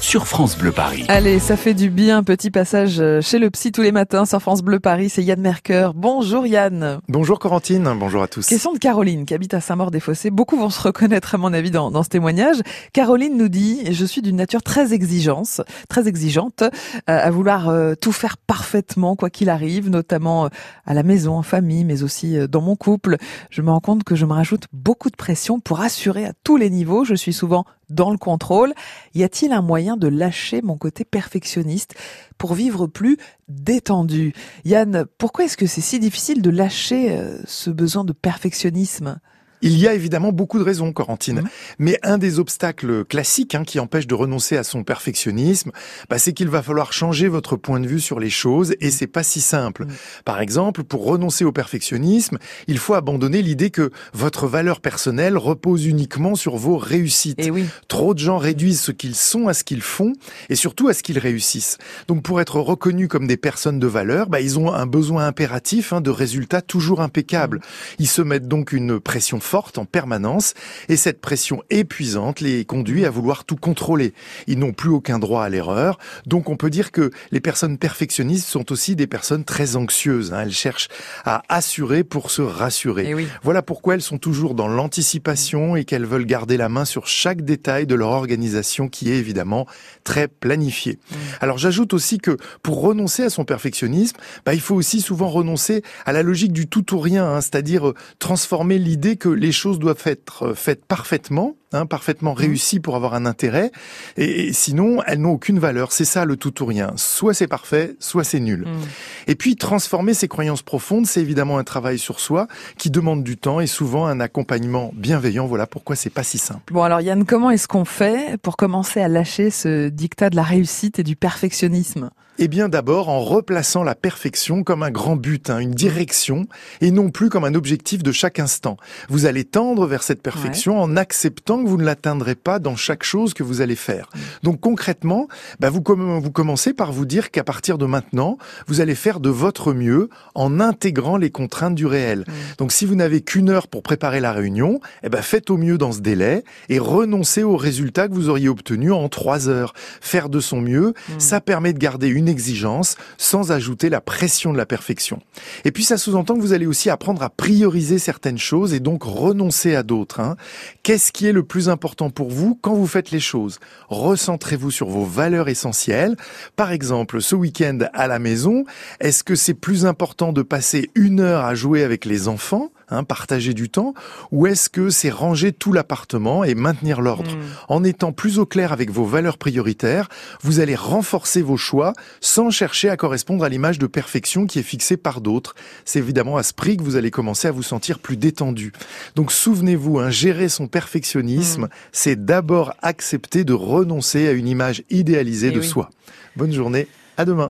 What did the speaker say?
sur France Bleu Paris. Allez, ça fait du bien, petit passage chez le psy tous les matins sur France Bleu Paris, c'est Yann Merker. Bonjour Yann. Bonjour Corentine, bonjour à tous. Question de Caroline qui habite à Saint-Maur-des-Fossés. Beaucoup vont se reconnaître à mon avis dans, dans ce témoignage. Caroline nous dit, je suis d'une nature très exigeante, très exigeante, euh, à vouloir euh, tout faire parfaitement quoi qu'il arrive, notamment euh, à la maison, en famille, mais aussi dans mon couple. Je me rends compte que je me rajoute beaucoup de pression pour assurer à tous les niveaux. Je suis souvent dans le contrôle. Y a-t-il un moyen de lâcher mon côté perfectionniste pour vivre plus détendu? Yann, pourquoi est-ce que c'est si difficile de lâcher euh, ce besoin de perfectionnisme? Il y a évidemment beaucoup de raisons, Corentine. Mmh. Mais un des obstacles classiques hein, qui empêche de renoncer à son perfectionnisme, bah, c'est qu'il va falloir changer votre point de vue sur les choses et c'est pas si simple. Mmh. Par exemple, pour renoncer au perfectionnisme, il faut abandonner l'idée que votre valeur personnelle repose uniquement sur vos réussites. Et oui. Trop de gens réduisent ce qu'ils sont à ce qu'ils font et surtout à ce qu'ils réussissent. Donc pour être reconnus comme des personnes de valeur, bah, ils ont un besoin impératif hein, de résultats toujours impeccables. Ils se mettent donc une pression forte en permanence et cette pression épuisante les conduit à vouloir tout contrôler. Ils n'ont plus aucun droit à l'erreur, donc on peut dire que les personnes perfectionnistes sont aussi des personnes très anxieuses. Hein. Elles cherchent à assurer pour se rassurer. Eh oui. Voilà pourquoi elles sont toujours dans l'anticipation et qu'elles veulent garder la main sur chaque détail de leur organisation qui est évidemment très planifiée. Mmh. Alors j'ajoute aussi que pour renoncer à son perfectionnisme, bah, il faut aussi souvent renoncer à la logique du tout ou rien, hein, c'est-à-dire transformer l'idée que les choses doivent être faites parfaitement, hein, parfaitement Mmh. réussies pour avoir un intérêt, et, et sinon elles n'ont aucune valeur. C'est ça le tout ou rien. Soit c'est parfait, soit c'est nul. Mmh. Et puis transformer ces croyances profondes, c'est évidemment un travail sur soi qui demande du temps et souvent un accompagnement bienveillant. Voilà pourquoi c'est pas si simple. Bon alors Yann, comment est-ce qu'on fait pour commencer à lâcher ce dictat de la réussite et du perfectionnisme? Eh bien d'abord en replaçant la perfection comme un grand but, hein, une direction, et non plus comme un objectif de chaque instant. Vous allez tendre vers cette perfection en acceptant que vous ne l'atteindrez pas dans chaque chose que vous allez faire. Donc concrètement, bah, vous, com- vous commencez par vous dire qu'à partir de maintenant, vous allez faire de votre mieux en intégrant les contraintes du réel. Donc si vous n'avez qu'une heure pour préparer la réunion, eh ben, faites au mieux dans ce délai et renoncez au résultat que vous auriez obtenu en trois heures. Faire de son mieux, ça permet de garder une exigence sans ajouter la pression de la perfection. Et puis ça sous-entend que vous allez aussi apprendre à prioriser certaines choses et donc renoncer à d'autres. hein. Qu'est-ce qui est le plus important pour vous quand vous faites les choses Recentrez-vous sur vos valeurs essentielles. Par exemple, ce week-end à la maison, est-ce que c'est plus important de passer une heure à jouer avec les enfants Hein, partager du temps, ou est-ce que c'est ranger tout l'appartement et maintenir l'ordre En étant plus au clair avec vos valeurs prioritaires, vous allez renforcer vos choix sans chercher à correspondre à l'image de perfection qui est fixée par d'autres. C'est évidemment à ce prix que vous allez commencer à vous sentir plus détendu. Donc souvenez-vous, hein, gérer son perfectionnisme, c'est d'abord accepter de renoncer à une image idéalisée Eh de oui. soi. Bonne journée, à demain.